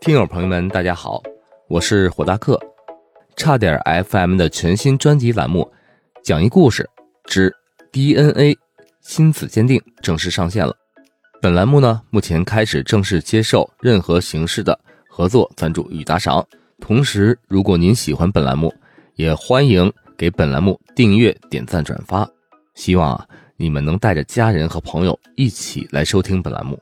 听友朋友们，大家好，我是火大客，差点 FM 的全新专辑栏目《讲一故事之 DNA 亲子鉴定》正式上线了。本栏目呢，目前开始正式接受任何形式的合作赞助与打赏。同时，如果您喜欢本栏目，也欢迎给本栏目订阅、点赞、转发。希望啊，你们能带着家人和朋友一起来收听本栏目。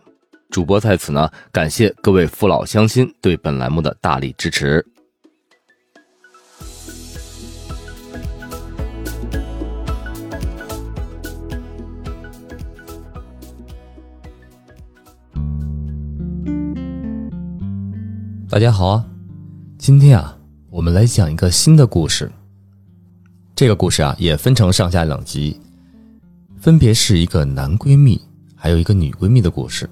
主播在此呢，感谢各位父老乡亲对本栏目的大力支持。大家好啊，今天啊，我们来讲一个新的故事。这个故事啊，也分成上下两集，分别是一个男闺蜜还有一个女闺蜜的故事。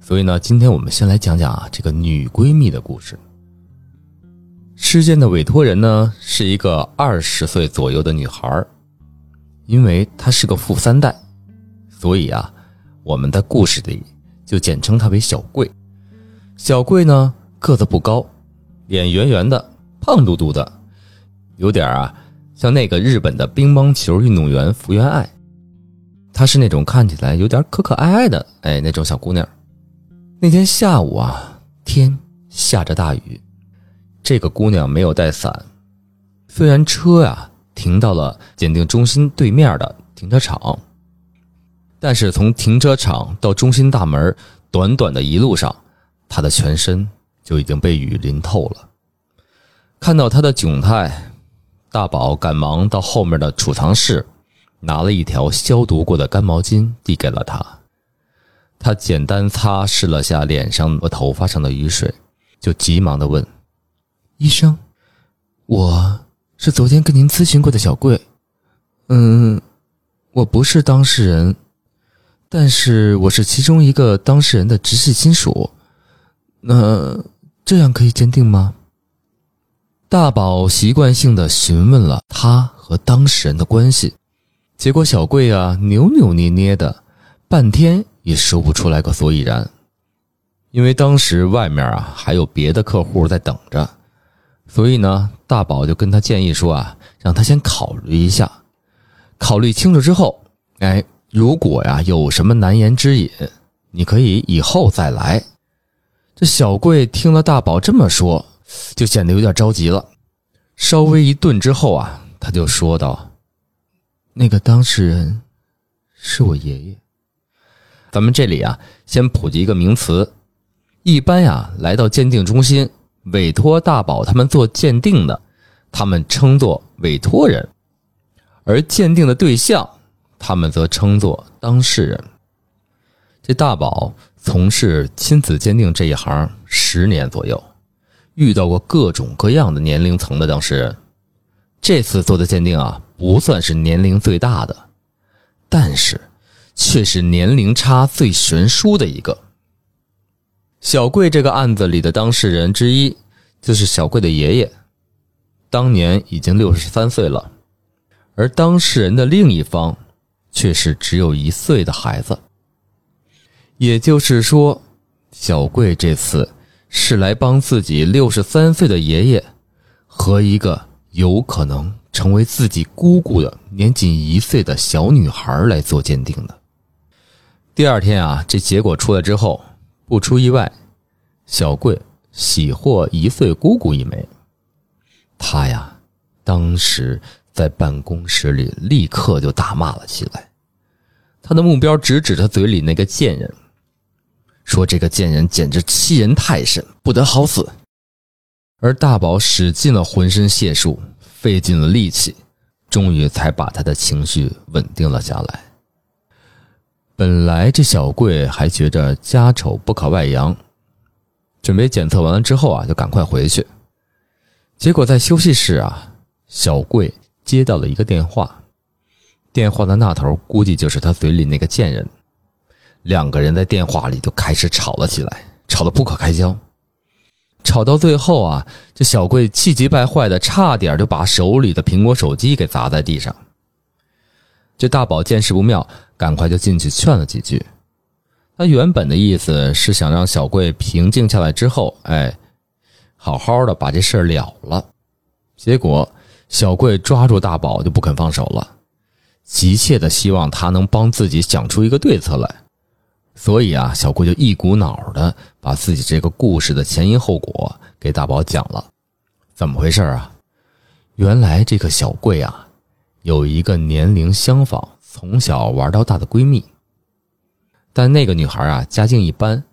所以呢，今天我们先来讲讲啊这个女闺蜜的故事。事件的委托人呢是一个二十岁左右的女孩因为她是个富三代，所以啊，我们在故事里就简称她为小桂。小桂呢个子不高，脸圆圆的，胖嘟嘟的，有点啊像那个日本的乒乓球运动员福原爱。她是那种看起来有点可可爱爱的哎那种小姑娘。那天下午啊，天下着大雨，这个姑娘没有带伞。虽然车呀停到了鉴定中心对面的停车场，但是从停车场到中心大门，短短的一路上，她的全身就已经被雨淋透了。看到她的窘态，大宝赶忙到后面的储藏室，拿了一条消毒过的干毛巾递给了她。他简单擦拭了下脸上和头发上的雨水，就急忙的问：“医生，我是昨天跟您咨询过的小贵，嗯，我不是当事人，但是我是其中一个当事人的直系亲属，那这样可以鉴定吗？”大宝习惯性的询问了他和当事人的关系，结果小贵啊扭扭捏捏的，半天。也说不出来个所以然，因为当时外面啊还有别的客户在等着，所以呢，大宝就跟他建议说啊，让他先考虑一下，考虑清楚之后，哎，如果呀有什么难言之隐，你可以以后再来。这小贵听了大宝这么说，就显得有点着急了，稍微一顿之后啊，他就说道：“那个当事人是我爷爷。”咱们这里啊，先普及一个名词。一般呀，来到鉴定中心委托大宝他们做鉴定的，他们称作委托人；而鉴定的对象，他们则称作当事人。这大宝从事亲子鉴定这一行十年左右，遇到过各种各样的年龄层的当事人。这次做的鉴定啊，不算是年龄最大的，但是。却是年龄差最悬殊的一个。小贵这个案子里的当事人之一，就是小贵的爷爷，当年已经六十三岁了，而当事人的另一方，却是只有一岁的孩子。也就是说，小贵这次是来帮自己六十三岁的爷爷和一个有可能成为自己姑姑的年仅一岁的小女孩来做鉴定的。第二天啊，这结果出来之后，不出意外，小贵喜获一岁姑姑一枚。他呀，当时在办公室里立刻就大骂了起来，他的目标直指他嘴里那个贱人，说这个贱人简直欺人太甚，不得好死。而大宝使尽了浑身解数，费尽了力气，终于才把他的情绪稳定了下来。本来这小贵还觉着家丑不可外扬，准备检测完了之后啊，就赶快回去。结果在休息室啊，小贵接到了一个电话，电话的那头估计就是他嘴里那个贱人。两个人在电话里就开始吵了起来，吵得不可开交。吵到最后啊，这小贵气急败坏的，差点就把手里的苹果手机给砸在地上。这大宝见势不妙。赶快就进去劝了几句，他原本的意思是想让小贵平静下来之后，哎，好好的把这事儿了了。结果小贵抓住大宝就不肯放手了，急切的希望他能帮自己想出一个对策来。所以啊，小贵就一股脑的把自己这个故事的前因后果给大宝讲了。怎么回事啊？原来这个小贵啊，有一个年龄相仿、从小玩到大的闺蜜。但那个女孩啊，家境一般，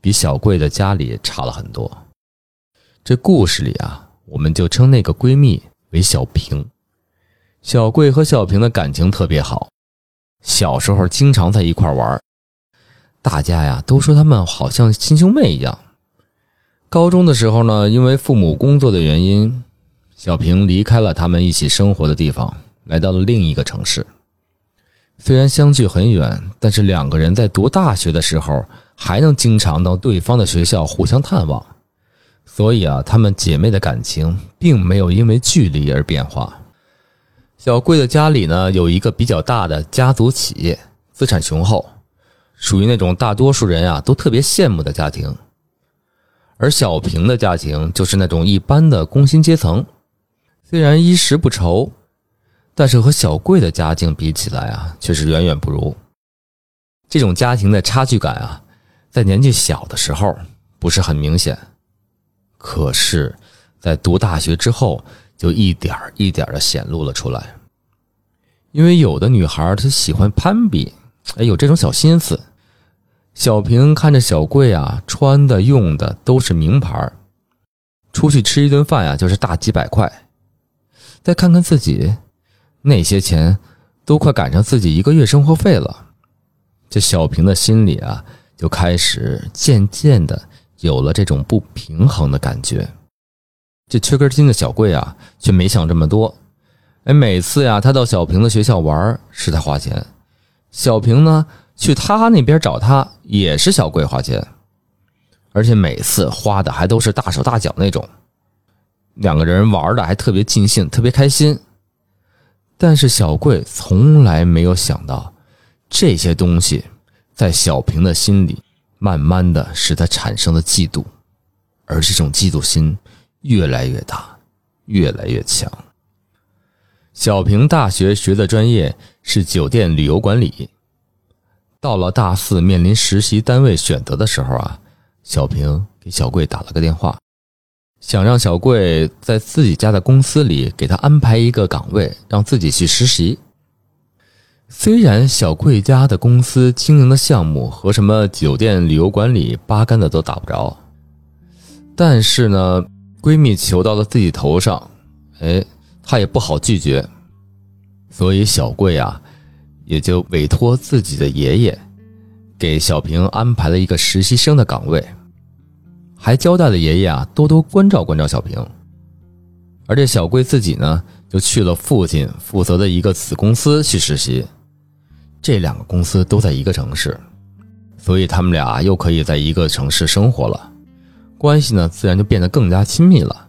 比小贵的家里差了很多。这故事里啊，我们就称那个闺蜜为小平。小贵和小平的感情特别好，小时候经常在一块玩，大家呀都说他们好像亲兄妹一样。高中的时候呢，因为父母工作的原因，小平离开了他们一起生活的地方，来到了另一个城市。虽然相距很远，但是两个人在读大学的时候还能经常到对方的学校互相探望，所以啊，她们姐妹的感情并没有因为距离而变化。小贵的家里呢有一个比较大的家族企业，资产雄厚，属于那种大多数人啊都特别羡慕的家庭。而小平的家庭就是那种一般的工薪阶层，虽然衣食不愁。但是和小贵的家境比起来啊，却是远远不如。这种家庭的差距感啊，在年纪小的时候不是很明显，可是，在读大学之后，就一点一点的显露了出来。因为有的女孩她喜欢攀比，哎，有这种小心思。小平看着小贵啊，穿的用的都是名牌，出去吃一顿饭呀，就是大几百块。再看看自己。那些钱都快赶上自己一个月生活费了，这小平的心里啊，就开始渐渐的有了这种不平衡的感觉。这缺根筋的小贵啊，却没想这么多。哎，每次呀，他到小平的学校玩是他花钱，小平呢去他那边找他也是小贵花钱，而且每次花的还都是大手大脚那种。两个人玩的还特别尽兴，特别开心。但是小贵从来没有想到，这些东西在小平的心里，慢慢的使他产生了嫉妒，而这种嫉妒心越来越大，越来越强。小平大学学的专业是酒店旅游管理，到了大四面临实习单位选择的时候啊，小平给小贵打了个电话。想让小贵在自己家的公司里给他安排一个岗位，让自己去实习。虽然小贵家的公司经营的项目和什么酒店旅游管理八竿子都打不着，但是呢，闺蜜求到了自己头上，哎，她也不好拒绝，所以小贵啊，也就委托自己的爷爷，给小平安排了一个实习生的岗位。还交代了爷爷啊，多多关照关照小平。而这小贵自己呢，就去了父亲负责的一个子公司去实习。这两个公司都在一个城市，所以他们俩又可以在一个城市生活了，关系呢自然就变得更加亲密了。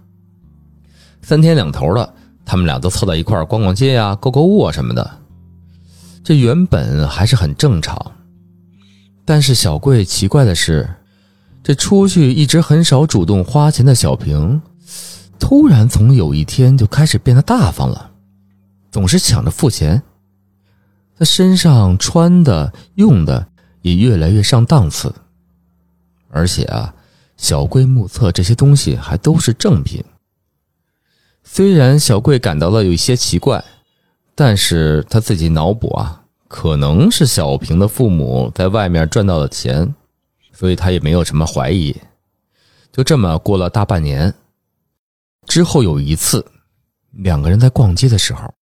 三天两头的，他们俩都凑到一块儿逛逛街呀、购购物啊什么的。这原本还是很正常，但是小贵奇怪的是。这出去一直很少主动花钱的小平，突然从有一天就开始变得大方了，总是抢着付钱。他身上穿的、用的也越来越上档次，而且啊，小贵目测这些东西还都是正品。虽然小贵感到了有一些奇怪，但是他自己脑补啊，可能是小平的父母在外面赚到了钱。所以他也没有什么怀疑，就这么过了大半年。之后有一次，两个人在逛街的时候，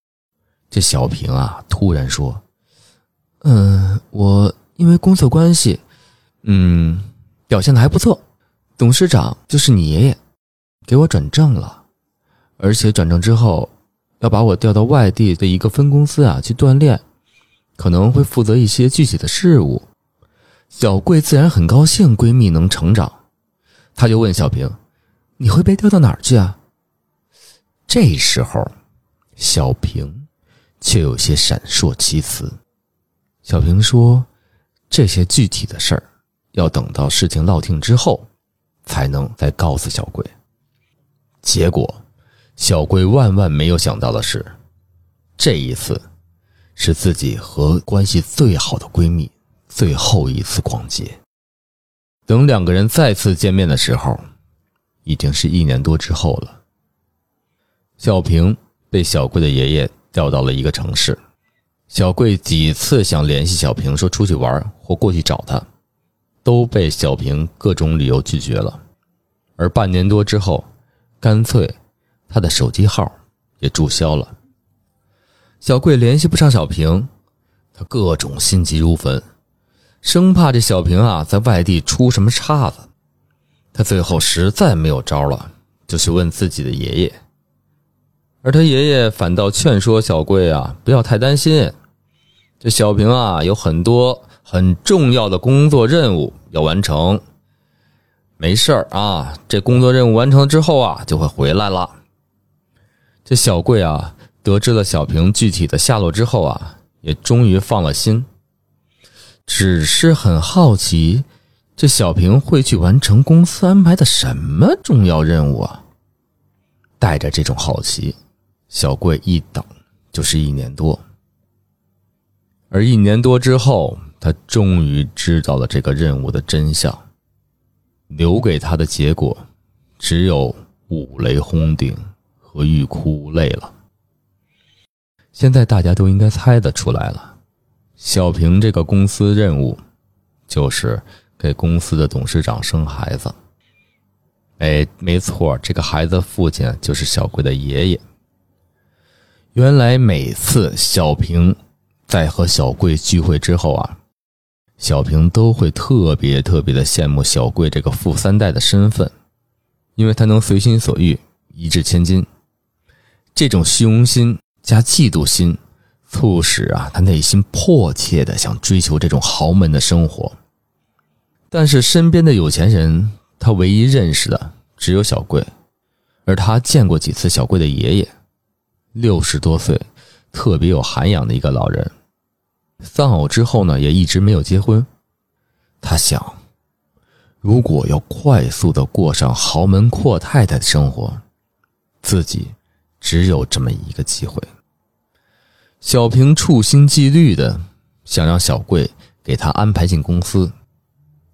这小平啊突然说：“嗯，我因为工作关系，嗯，表现的还不错。董事长就是你爷爷，给我转正了，而且转正之后要把我调到外地的一个分公司啊去锻炼，可能会负责一些具体的事务。”小贵自然很高兴闺蜜能成长，她就问小平：“你会被调到哪儿去啊？”这时候，小平却有些闪烁其词。小平说：“这些具体的事儿，要等到事情落定之后，才能再告诉小桂。结果，小桂万万没有想到的是，这一次是自己和关系最好的闺蜜最后一次逛街。等两个人再次见面的时候，已经是一年多之后了。小平被小贵的爷爷调到了一个城市，小贵几次想联系小平，说出去玩或过去找他，都被小平各种理由拒绝了。而半年多之后，干脆，他的手机号也注销了。小贵联系不上小平，他各种心急如焚，生怕这小平啊在外地出什么岔子。他最后实在没有招了，就去问自己的爷爷。而他爷爷反倒劝说小贵啊不要太担心，这小平啊有很多很重要的工作任务要完成。没事儿啊，这工作任务完成之后啊，就会回来了。这小贵啊，得知了小平具体的下落之后啊，也终于放了心。只是很好奇，这小平会去完成公司安排的什么重要任务啊？带着这种好奇，小贵一等就是一年多。而一年多之后，他终于知道了这个任务的真相。留给他的结果，只有五雷轰顶和欲哭无泪了。现在大家都应该猜得出来了，小平这个公司任务，就是给公司的董事长生孩子。哎，没错，这个孩子父亲就是小贵的爷爷。原来每次小平在和小贵聚会之后啊。小平都会特别特别的羡慕小贵这个富三代的身份，因为他能随心所欲，一掷千金。这种虚荣心加嫉妒心，促使啊他内心迫切的想追求这种豪门的生活。但是身边的有钱人，他唯一认识的只有小贵，而他见过几次小贵的爷爷，六十多岁，特别有涵养的一个老人。丧偶之后呢，也一直没有结婚。他想，如果要快速的过上豪门阔太太的生活，自己只有这么一个机会。小平处心积虑的想让小贵给他安排进公司，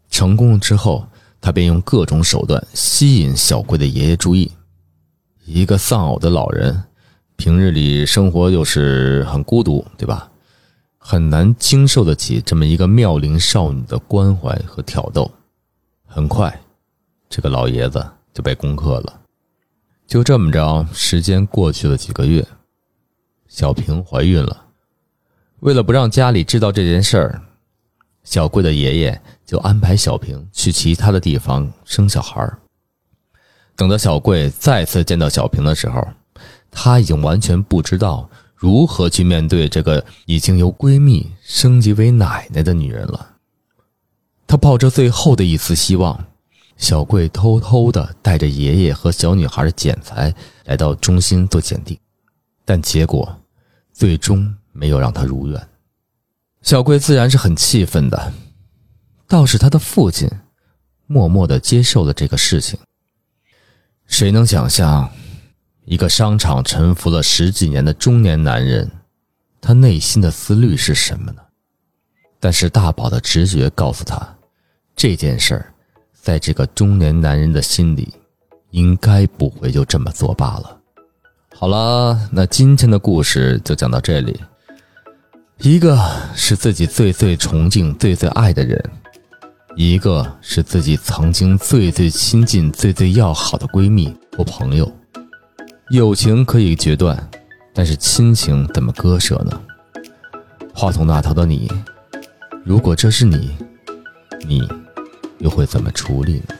成功了之后，他便用各种手段吸引小贵的爷爷注意。一个丧偶的老人，平日里生活又是很孤独，对吧？很难经受得起这么一个妙龄少女的关怀和挑逗。很快，这个老爷子就被攻克了。就这么着，时间过去了几个月，小平怀孕了。为了不让家里知道这件事儿，小贵的爷爷就安排小平去其他的地方生小孩等到小贵再次见到小平的时候，她已经完全不知道。如何去面对这个已经由闺蜜升级为奶奶的女人了？她抱着最后的一丝希望，小贵偷偷的带着爷爷和小女孩的剪裁来到中心做检定，但结果最终没有让他如愿。小贵自然是很气愤的，倒是他的父亲默默的接受了这个事情。谁能想象？一个商场沉浮了十几年的中年男人，他内心的思虑是什么呢？但是大宝的直觉告诉他，这件事儿，在这个中年男人的心里，应该不会就这么作罢了。好了，那今天的故事就讲到这里。一个是自己最最崇敬、最最爱的人，一个是自己曾经最最亲近、最最要好的闺蜜或朋友。友情可以决断，但是亲情怎么割舍呢？话筒那头的你，如果这是你，你又会怎么处理呢？